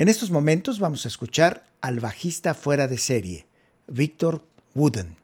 En estos momentos vamos a escuchar al bajista fuera de serie, Victor Wooden.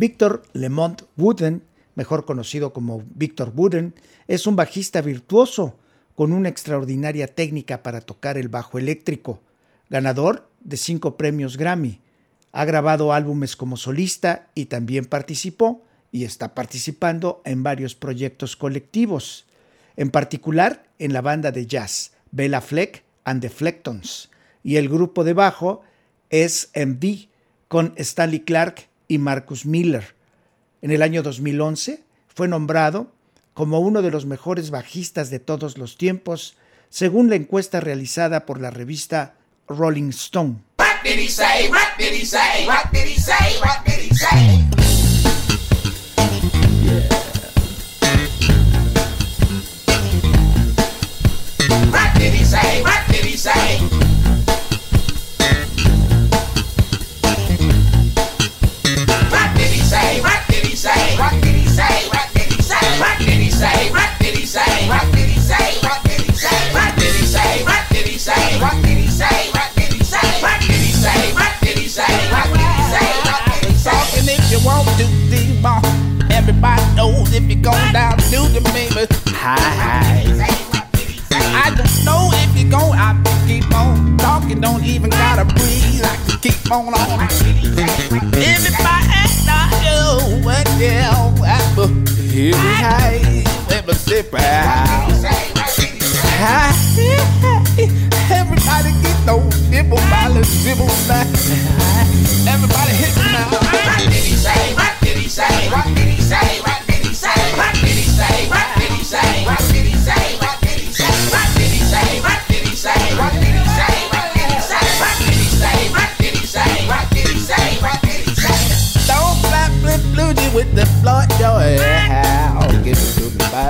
Víctor Lemont Wooden mejor conocido como Victor Wooden, es un bajista virtuoso con una extraordinaria técnica para tocar el bajo eléctrico, ganador de cinco premios Grammy. Ha grabado álbumes como solista y también participó y está participando en varios proyectos colectivos, en particular en la banda de jazz Bella Fleck and the Flectons y el grupo de bajo SMD con Stanley Clark y Marcus Miller. En el año 2011 fue nombrado como uno de los mejores bajistas de todos los tiempos, según la encuesta realizada por la revista Rolling Stone. Baby. Hi, I don't know if you're going, I keep on talking, don't even gotta breathe. I can keep on on.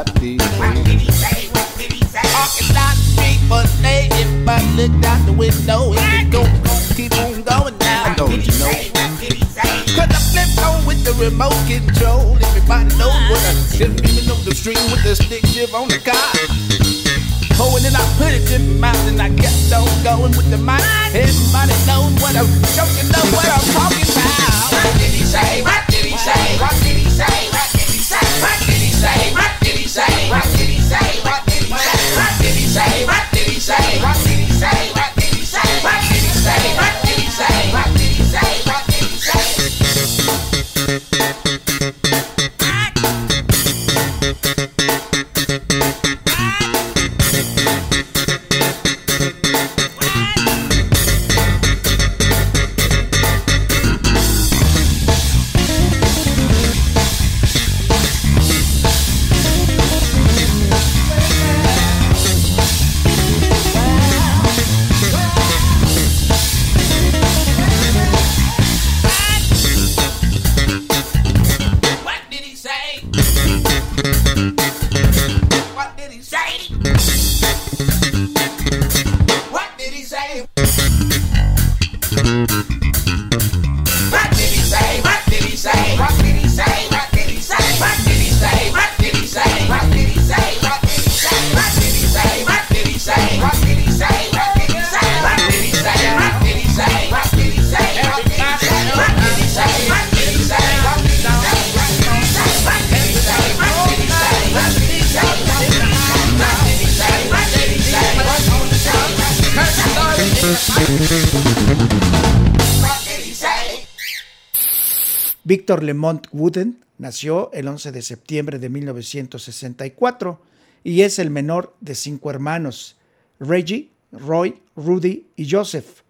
He say? Walking down the street, but they if I look out the window, it go keep on going now. Don't you know? Cause I flip on with the remote control. Everybody knows what I should even know the string with the stick shift on the car. Oh, and then I put it in my mouth and I kept on going with the mic. Everybody knows what I'm, don't you know what I'm talking about? What did he say? What did he say? What did he say? What did he say? What did he say? What did he say? What did he say? What did he say? What did he say? What did he say? What did he say? What did he say? What did he say? What did he say? What did he say? Víctor Lemont Wooden nació el 11 de septiembre de 1964 y es el menor de cinco hermanos, Reggie, Roy, Rudy y Joseph.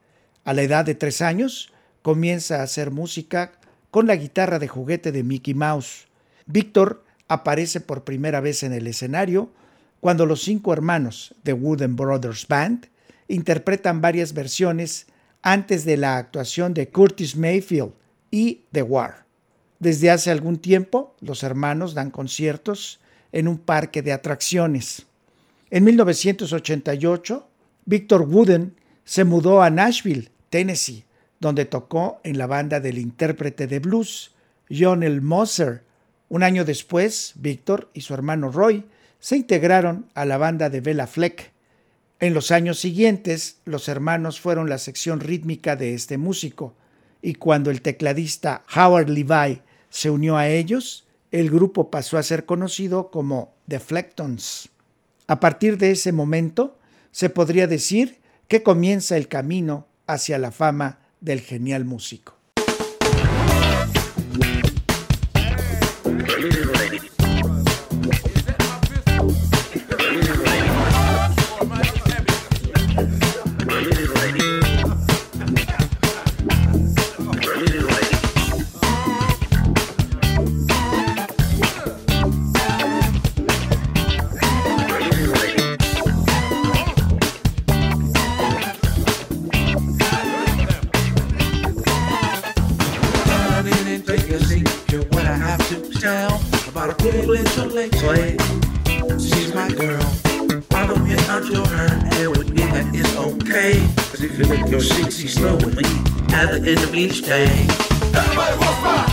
A la edad de tres años, comienza a hacer música con la guitarra de juguete de Mickey Mouse. Víctor aparece por primera vez en el escenario cuando los cinco hermanos de Wooden Brothers Band interpretan varias versiones antes de la actuación de Curtis Mayfield y The War. Desde hace algún tiempo, los hermanos dan conciertos en un parque de atracciones. En 1988, Victor Wooden se mudó a Nashville, Tennessee, donde tocó en la banda del intérprete de blues, John L. Moser. Un año después, Victor y su hermano Roy se integraron a la banda de Bella Fleck. En los años siguientes, los hermanos fueron la sección rítmica de este músico, y cuando el tecladista Howard Levi se unió a ellos, el grupo pasó a ser conocido como Deflectons. A partir de ese momento, se podría decir que comienza el camino hacia la fama del genial músico. play, play. She's my girl. I don't get onto her, and with me that is okay. Cause if you look your slow with me at the end of each day. Everybody walk by.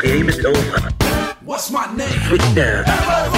Game is over. What's my name? Down.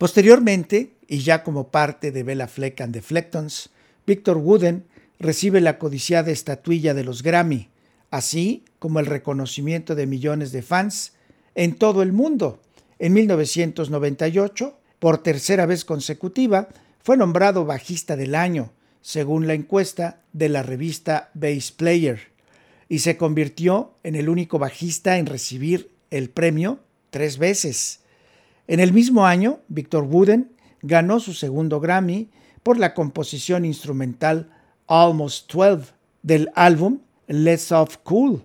Posteriormente, y ya como parte de Bella Fleck and the Flectons, Victor Wooden recibe la codiciada estatuilla de los Grammy, así como el reconocimiento de millones de fans en todo el mundo. En 1998, por tercera vez consecutiva, fue nombrado bajista del año, según la encuesta de la revista Bass Player, y se convirtió en el único bajista en recibir el premio tres veces. En el mismo año, Victor Wooden ganó su segundo Grammy por la composición instrumental Almost 12 del álbum Let's Off Cool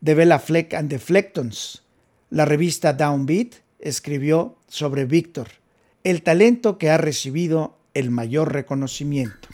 de Bella Fleck and the Flectons. La revista Downbeat escribió sobre Victor, el talento que ha recibido el mayor reconocimiento.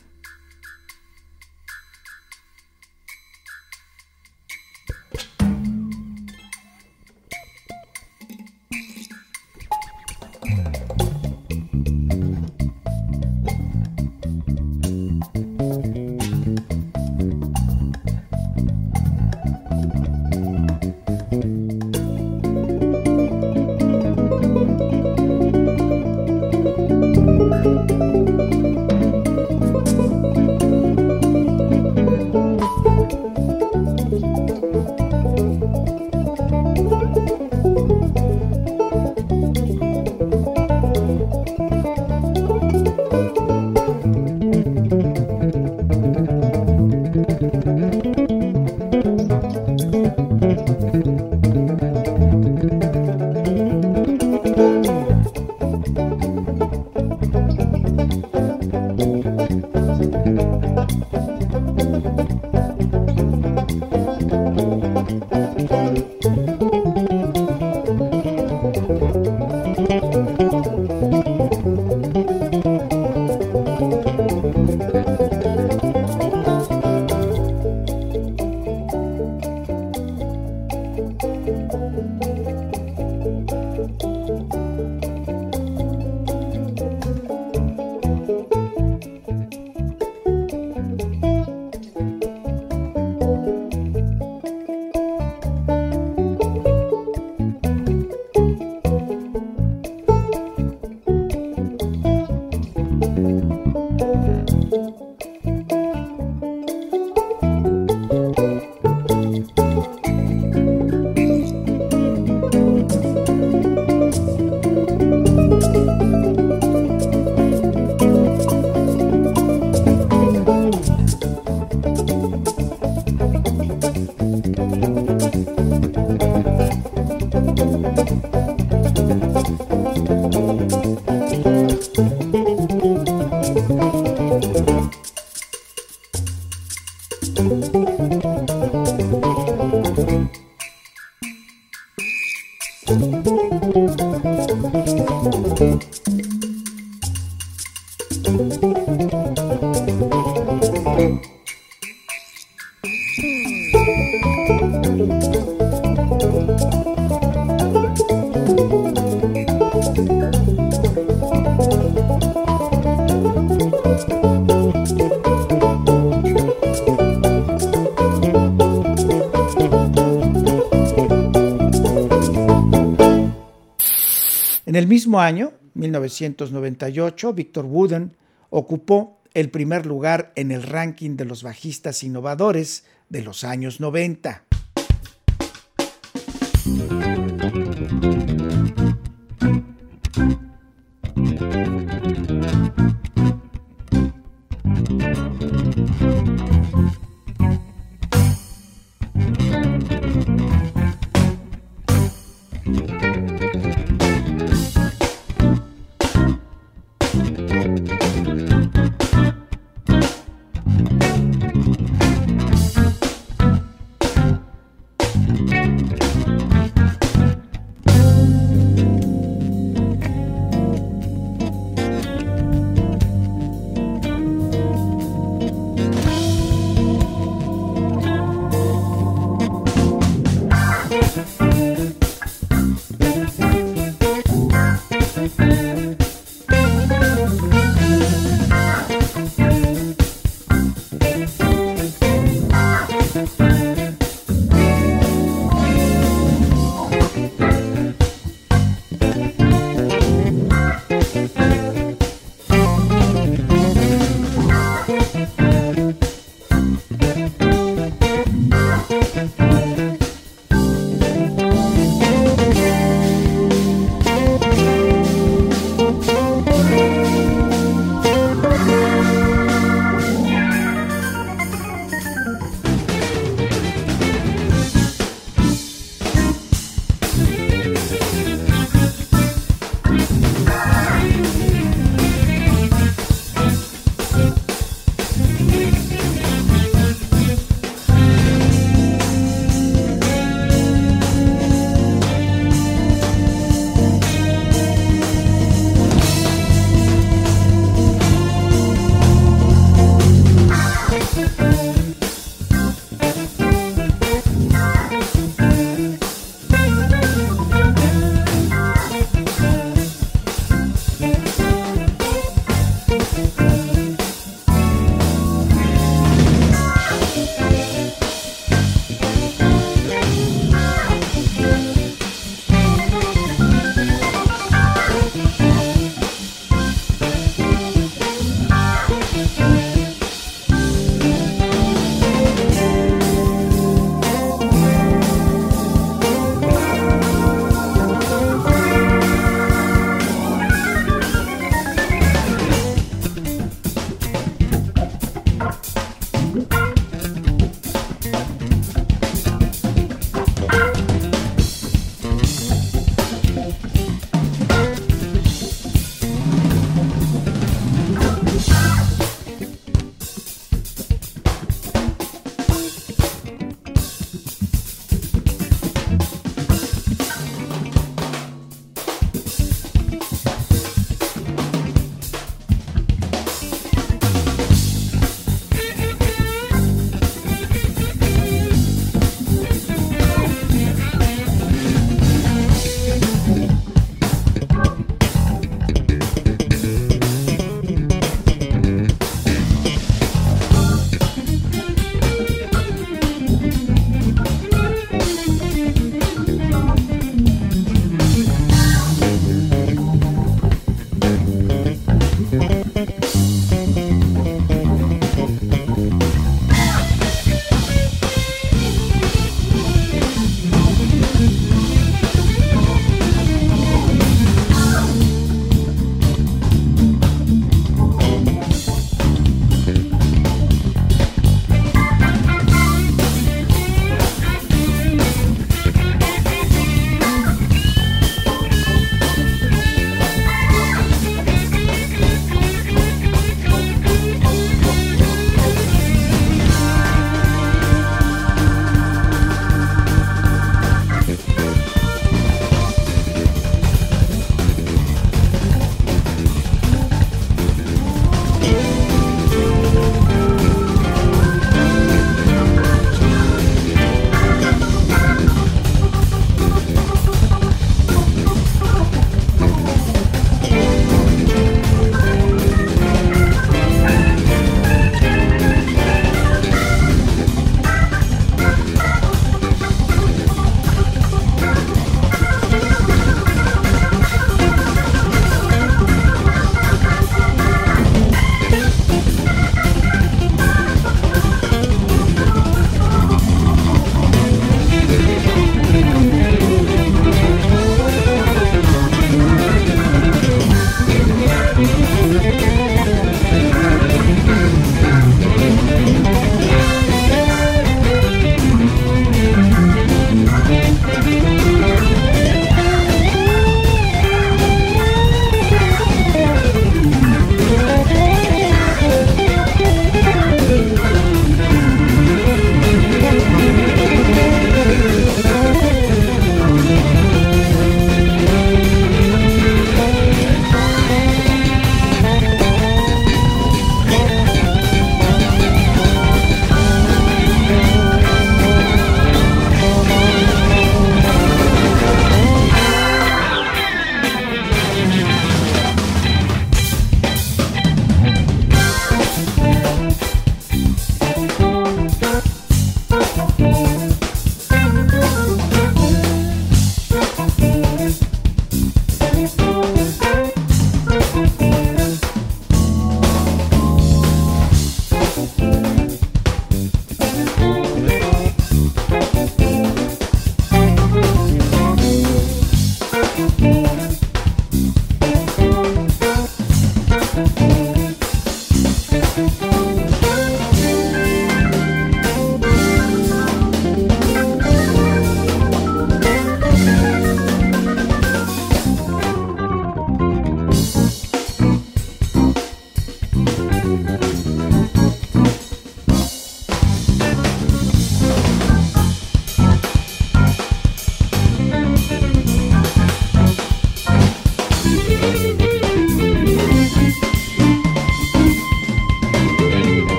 El mismo año, 1998, Victor Wooden ocupó el primer lugar en el ranking de los bajistas innovadores de los años 90.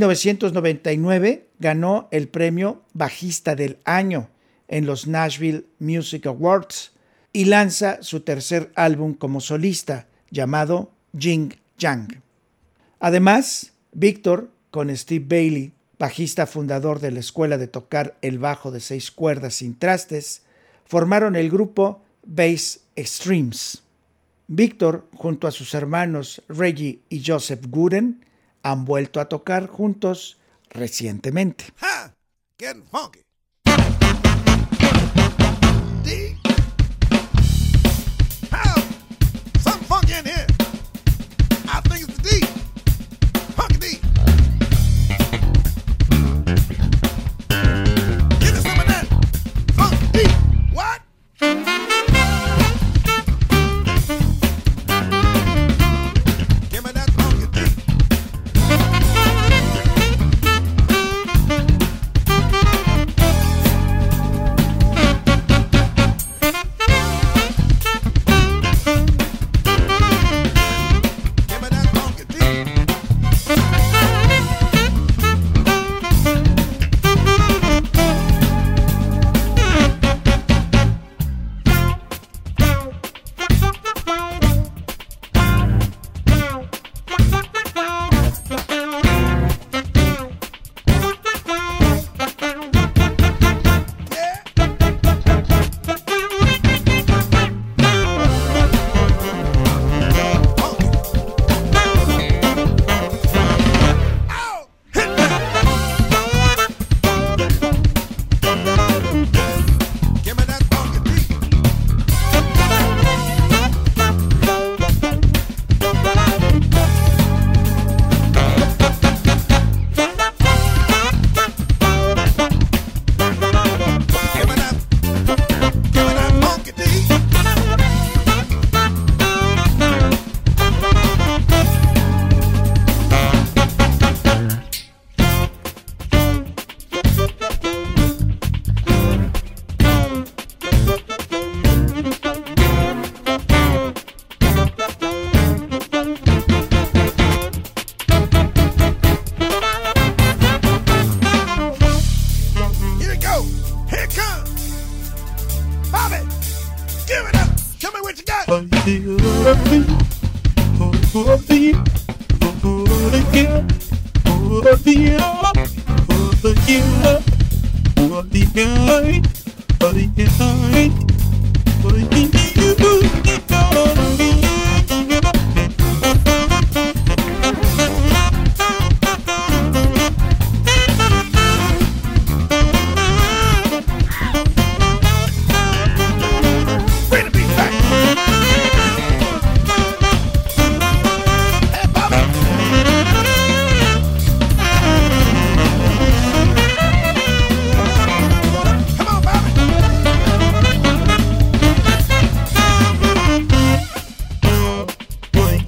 1999 ganó el premio Bajista del Año en los Nashville Music Awards y lanza su tercer álbum como solista llamado Jing Yang. Además, Víctor, con Steve Bailey, bajista fundador de la escuela de tocar el bajo de seis cuerdas sin trastes, formaron el grupo Bass Extremes. Víctor, junto a sus hermanos Reggie y Joseph Gooden, han vuelto a tocar juntos recientemente.